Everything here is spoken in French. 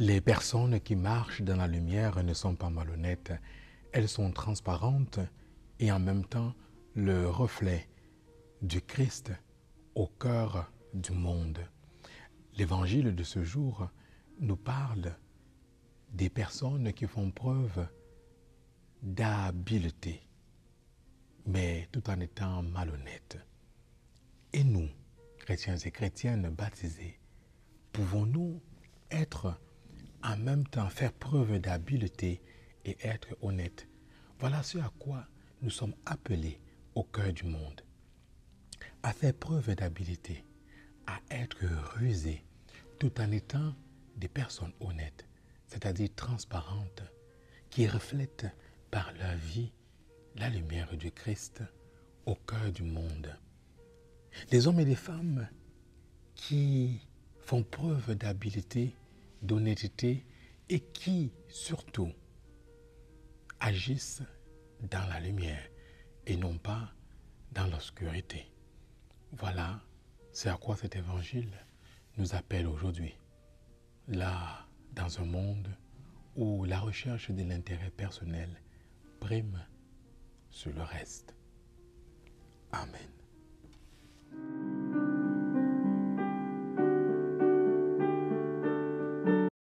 Les personnes qui marchent dans la lumière ne sont pas malhonnêtes. Elles sont transparentes et en même temps le reflet du Christ au cœur du monde. L'évangile de ce jour nous parle des personnes qui font preuve d'habileté, mais tout en étant malhonnêtes. Et nous, chrétiens et chrétiennes baptisés, pouvons-nous être en même temps faire preuve d'habileté et être honnête. Voilà ce à quoi nous sommes appelés au cœur du monde. À faire preuve d'habileté, à être rusés, tout en étant des personnes honnêtes, c'est-à-dire transparentes, qui reflètent par leur vie la lumière du Christ au cœur du monde. Des hommes et des femmes qui font preuve d'habileté d'honnêteté et qui surtout agissent dans la lumière et non pas dans l'obscurité. Voilà, c'est à quoi cet évangile nous appelle aujourd'hui. Là, dans un monde où la recherche de l'intérêt personnel prime sur le reste. Amen.